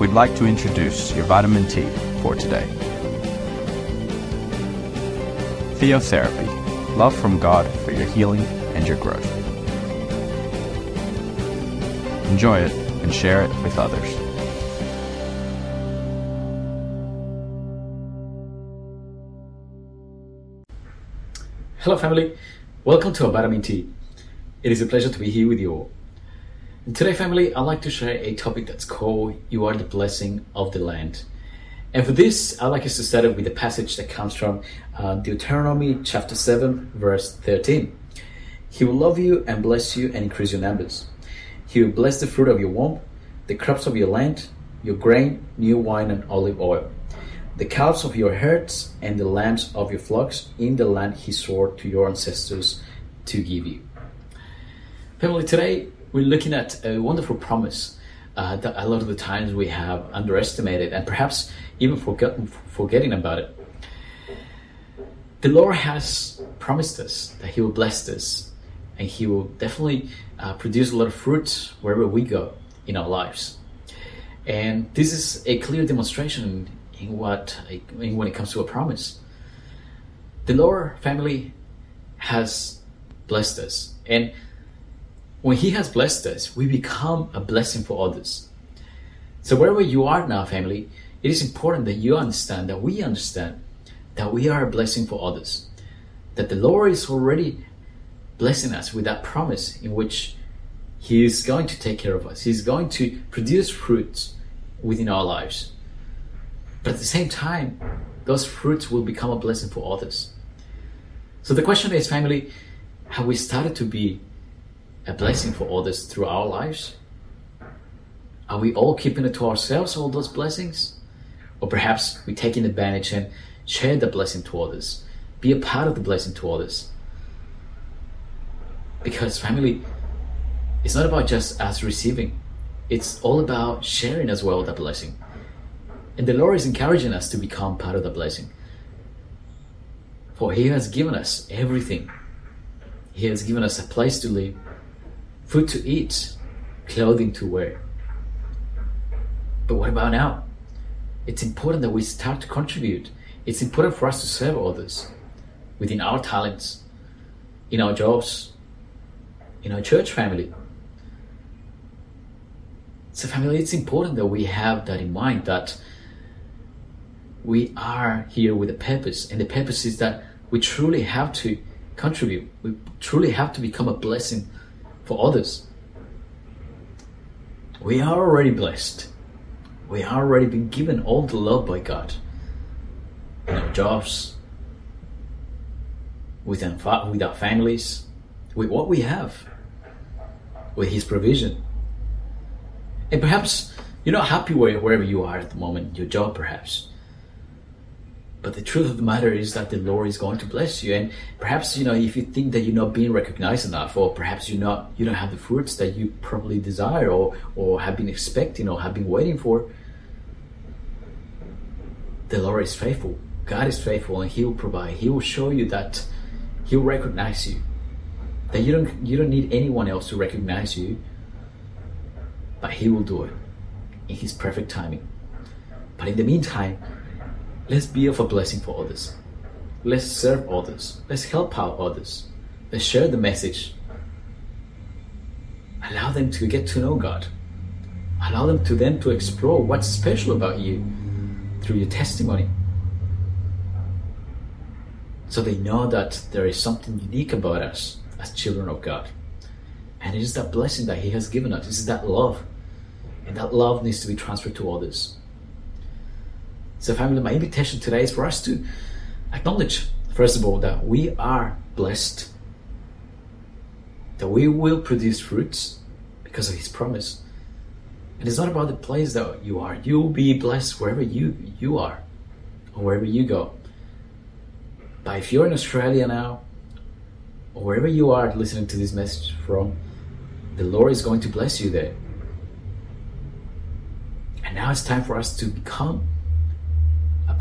we'd like to introduce your vitamin T for today. Theotherapy love from God for your healing and your growth. Enjoy it and share it with others. Hello, family. Welcome to Vitamin T. It is a pleasure to be here with you all. Today, family, I'd like to share a topic that's called You Are the Blessing of the Land. And for this, I'd like us to start with a passage that comes from uh, Deuteronomy chapter 7, verse 13. He will love you and bless you and increase your numbers. He will bless the fruit of your womb, the crops of your land, your grain, new wine, and olive oil the calves of your herds and the lambs of your flocks in the land he swore to your ancestors to give you. Family, today we're looking at a wonderful promise uh, that a lot of the times we have underestimated and perhaps even forgotten, forgetting about it. The Lord has promised us that He will bless us and He will definitely uh, produce a lot of fruit wherever we go in our lives. And this is a clear demonstration in what in when it comes to a promise. The Lord family has blessed us, and when He has blessed us, we become a blessing for others. So wherever you are now, family, it is important that you understand that we understand that we are a blessing for others. That the Lord is already blessing us with that promise in which He is going to take care of us. He's going to produce fruits within our lives. But at the same time, those fruits will become a blessing for others. So the question is, family, have we started to be a blessing for others through our lives? Are we all keeping it to ourselves, all those blessings? Or perhaps we taking advantage and share the blessing to others, be a part of the blessing to others. Because family, it's not about just us receiving, it's all about sharing as well the blessing. And the Lord is encouraging us to become part of the blessing. For He has given us everything. He has given us a place to live, food to eat, clothing to wear. But what about now? It's important that we start to contribute. It's important for us to serve others within our talents, in our jobs, in our church family. So, family, it's important that we have that in mind that we are here with a purpose, and the purpose is that we truly have to contribute. We truly have to become a blessing for others. We are already blessed. We are already been given all the love by God in our jobs, with our, with our families, with what we have, with His provision. And perhaps you're not happy wherever you are at the moment, your job perhaps. But the truth of the matter is that the Lord is going to bless you. And perhaps, you know, if you think that you're not being recognized enough, or perhaps you're not, you don't have the fruits that you probably desire or, or have been expecting or have been waiting for, the Lord is faithful. God is faithful and He will provide. He will show you that He'll recognize you. That you don't you don't need anyone else to recognize you, but He will do it in His perfect timing. But in the meantime, Let's be of a blessing for others. Let's serve others. Let's help out others. Let's share the message. Allow them to get to know God. Allow them to then to explore what's special about you through your testimony. So they know that there is something unique about us as children of God. And it is that blessing that He has given us. It is that love. And that love needs to be transferred to others. So, family, my invitation today is for us to acknowledge, first of all, that we are blessed, that we will produce fruits because of His promise. And it's not about the place that you are. You'll be blessed wherever you, you are or wherever you go. But if you're in Australia now, or wherever you are listening to this message from, the Lord is going to bless you there. And now it's time for us to become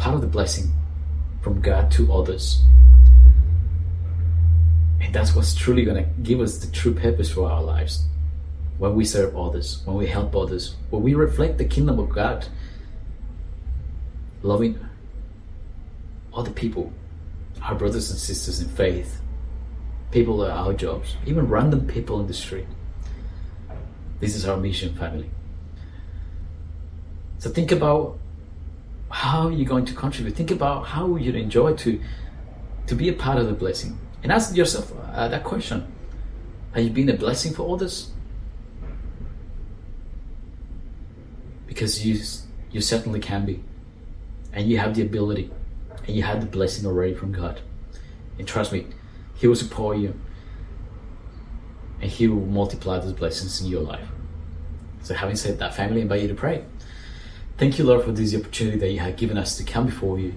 part of the blessing from God to others. And that's what's truly going to give us the true purpose for our lives. when we serve others, when we help others, when we reflect the kingdom of God, loving other people, our brothers and sisters in faith, people at our jobs, even random people in the street. This is our mission, family. So think about how are you're going to contribute. Think about how you'd enjoy to to be a part of the blessing, and ask yourself uh, that question: Have you been a blessing for others? Because you you certainly can be, and you have the ability, and you have the blessing already from God. And trust me, He will support you, and He will multiply those blessings in your life. So, having said that, family, I invite you to pray. Thank you, Lord, for this opportunity that you have given us to come before you,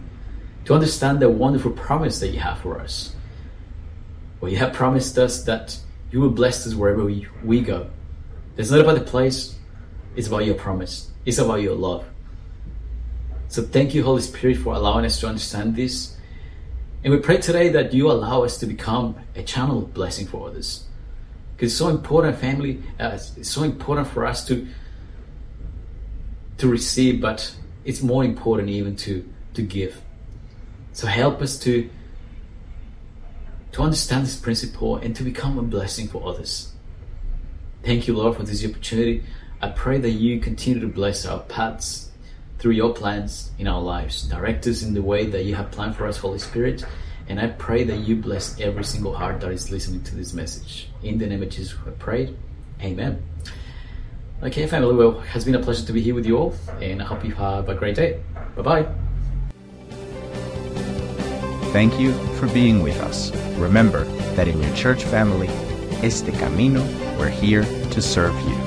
to understand the wonderful promise that you have for us. Well, you have promised us that you will bless us wherever we, we go. It's not about the place, it's about your promise, it's about your love. So thank you, Holy Spirit, for allowing us to understand this. And we pray today that you allow us to become a channel of blessing for others. Because it's so important, family, uh, it's so important for us to to receive, but it's more important even to to give. So help us to to understand this principle and to become a blessing for others. Thank you, Lord, for this opportunity. I pray that you continue to bless our paths through your plans in our lives. Direct us in the way that you have planned for us, Holy Spirit. And I pray that you bless every single heart that is listening to this message. In the name of Jesus, I pray. Amen. Okay, family, well, it has been a pleasure to be here with you all, and I hope you have a great day. Bye bye. Thank you for being with us. Remember that in your church family, Este Camino, we're here to serve you.